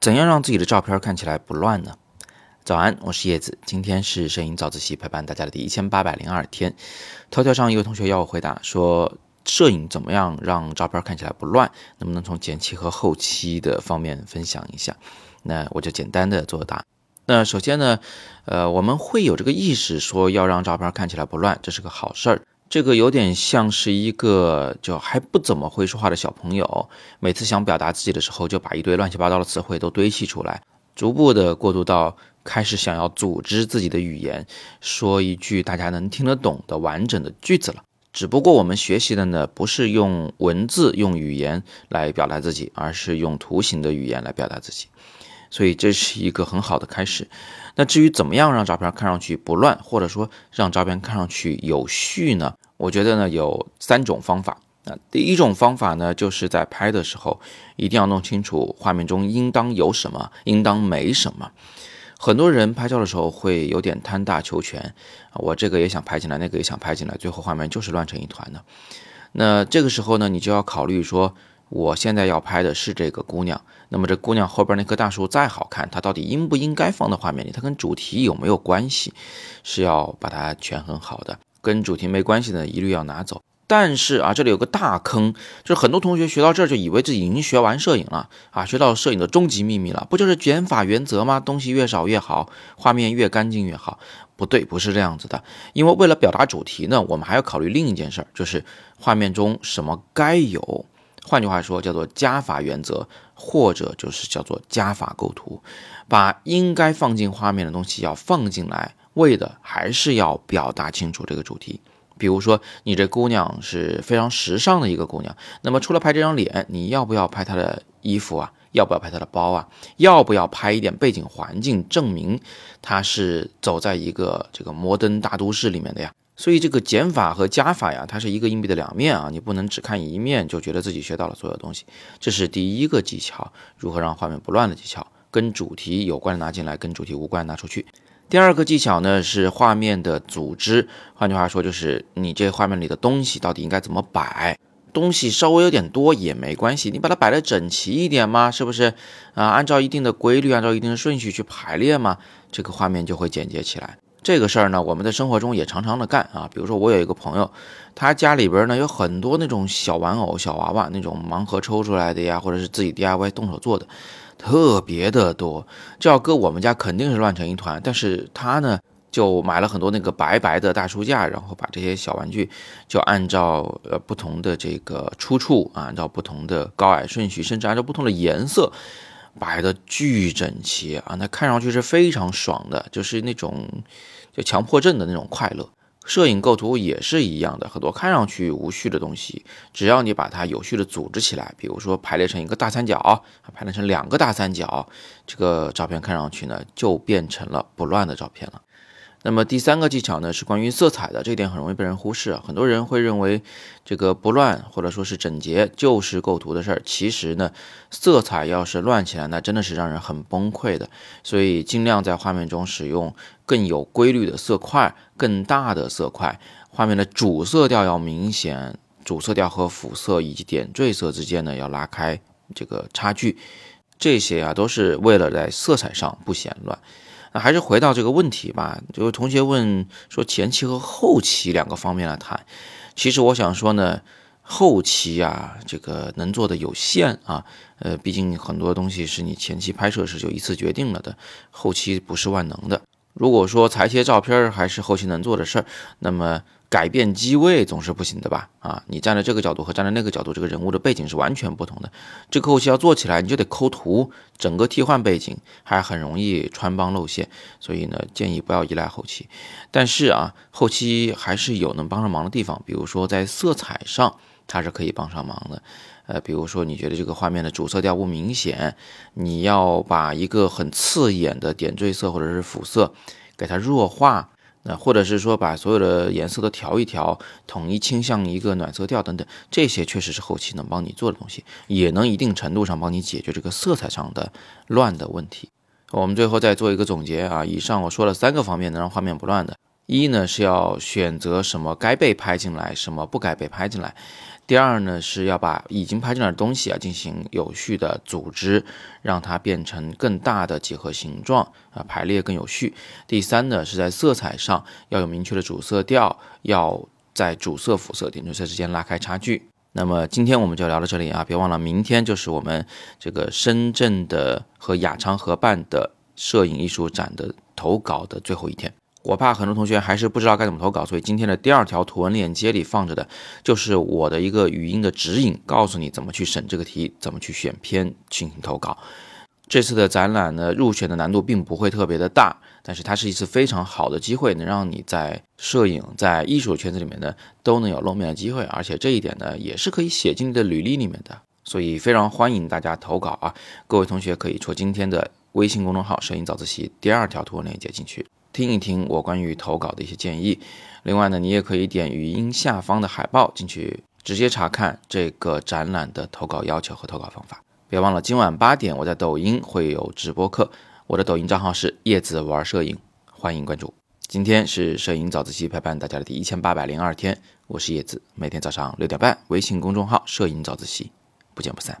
怎样让自己的照片看起来不乱呢？早安，我是叶子，今天是摄影早自习陪伴大家的第一千八百零二天。头条上一位同学要我回答说，摄影怎么样让照片看起来不乱？能不能从前期和后期的方面分享一下？那我就简单的作答。那首先呢，呃，我们会有这个意识说要让照片看起来不乱，这是个好事儿。这个有点像是一个就还不怎么会说话的小朋友，每次想表达自己的时候，就把一堆乱七八糟的词汇都堆砌出来，逐步的过渡到开始想要组织自己的语言，说一句大家能听得懂的完整的句子了。只不过我们学习的呢，不是用文字、用语言来表达自己，而是用图形的语言来表达自己。所以这是一个很好的开始。那至于怎么样让照片看上去不乱，或者说让照片看上去有序呢？我觉得呢有三种方法。那第一种方法呢，就是在拍的时候一定要弄清楚画面中应当有什么，应当没什么。很多人拍照的时候会有点贪大求全，我这个也想拍进来，那个也想拍进来，最后画面就是乱成一团的。那这个时候呢，你就要考虑说。我现在要拍的是这个姑娘，那么这姑娘后边那棵大树再好看，它到底应不应该放在画面里？它跟主题有没有关系？是要把它权衡好的。跟主题没关系的，一律要拿走。但是啊，这里有个大坑，就是很多同学学到这儿就以为自己已经学完摄影了啊，学到摄影的终极秘密了，不就是减法原则吗？东西越少越好，画面越干净越好。不对，不是这样子的。因为为了表达主题呢，我们还要考虑另一件事儿，就是画面中什么该有。换句话说，叫做加法原则，或者就是叫做加法构图，把应该放进画面的东西要放进来，为的还是要表达清楚这个主题。比如说，你这姑娘是非常时尚的一个姑娘，那么除了拍这张脸，你要不要拍她的衣服啊？要不要拍她的包啊？要不要拍一点背景环境，证明她是走在一个这个摩登大都市里面的呀？所以这个减法和加法呀，它是一个硬币的两面啊，你不能只看一面就觉得自己学到了所有东西。这是第一个技巧，如何让画面不乱的技巧，跟主题有关的拿进来，跟主题无关拿出去。第二个技巧呢是画面的组织，换句话说就是你这画面里的东西到底应该怎么摆，东西稍微有点多也没关系，你把它摆的整齐一点嘛，是不是啊？按照一定的规律，按照一定的顺序去排列嘛，这个画面就会简洁起来。这个事儿呢，我们在生活中也常常的干啊。比如说，我有一个朋友，他家里边呢有很多那种小玩偶、小娃娃，那种盲盒抽出来的呀，或者是自己 DIY 动手做的，特别的多。这要搁我们家肯定是乱成一团。但是他呢，就买了很多那个白白的大书架，然后把这些小玩具就按照呃不同的这个出处啊，按照不同的高矮顺序，甚至按照不同的颜色。摆的巨整齐啊，那看上去是非常爽的，就是那种就强迫症的那种快乐。摄影构图也是一样的，很多看上去无序的东西，只要你把它有序的组织起来，比如说排列成一个大三角，排列成两个大三角，这个照片看上去呢就变成了不乱的照片了。那么第三个技巧呢，是关于色彩的，这一点很容易被人忽视啊。很多人会认为这个不乱或者说是整洁就是构图的事儿，其实呢，色彩要是乱起来，那真的是让人很崩溃的。所以尽量在画面中使用更有规律的色块，更大的色块，画面的主色调要明显，主色调和辅色以及点缀色之间呢要拉开这个差距，这些啊都是为了在色彩上不显乱。那还是回到这个问题吧。就是同学问说前期和后期两个方面来谈，其实我想说呢，后期啊，这个能做的有限啊。呃，毕竟很多东西是你前期拍摄时就一次决定了的，后期不是万能的。如果说裁切照片还是后期能做的事儿，那么。改变机位总是不行的吧？啊，你站在这个角度和站在那个角度，这个人物的背景是完全不同的。这个后期要做起来，你就得抠图，整个替换背景，还很容易穿帮露馅。所以呢，建议不要依赖后期。但是啊，后期还是有能帮上忙的地方，比如说在色彩上，它是可以帮上忙的。呃，比如说你觉得这个画面的主色调不明显，你要把一个很刺眼的点缀色或者是辅色给它弱化。那或者是说把所有的颜色都调一调，统一倾向一个暖色调等等，这些确实是后期能帮你做的东西，也能一定程度上帮你解决这个色彩上的乱的问题。我们最后再做一个总结啊，以上我说了三个方面能让画面不乱的，一呢是要选择什么该被拍进来，什么不该被拍进来；第二呢是要把已经拍进来的东西啊进行有序的组织，让它变成更大的几何形状啊，排列更有序；第三呢是在色彩上要有明确的主色调，要在主色辅色点缀色之间拉开差距。那么今天我们就聊到这里啊，别忘了明天就是我们这个深圳的和雅昌合办的摄影艺术展的投稿的最后一天。我怕很多同学还是不知道该怎么投稿，所以今天的第二条图文链接里放着的就是我的一个语音的指引，告诉你怎么去审这个题，怎么去选片进行投稿。这次的展览呢，入选的难度并不会特别的大，但是它是一次非常好的机会，能让你在摄影、在艺术圈子里面呢都能有露面的机会，而且这一点呢也是可以写进你的履历里面的，所以非常欢迎大家投稿啊！各位同学可以戳今天的微信公众号“摄影早自习”第二条图文链接进去听一听我关于投稿的一些建议。另外呢，你也可以点语音下方的海报进去，直接查看这个展览的投稿要求和投稿方法。别忘了，今晚八点我在抖音会有直播课，我的抖音账号是叶子玩摄影，欢迎关注。今天是摄影早自习陪伴大家的第一千八百零二天，我是叶子，每天早上六点半，微信公众号摄影早自习，不见不散。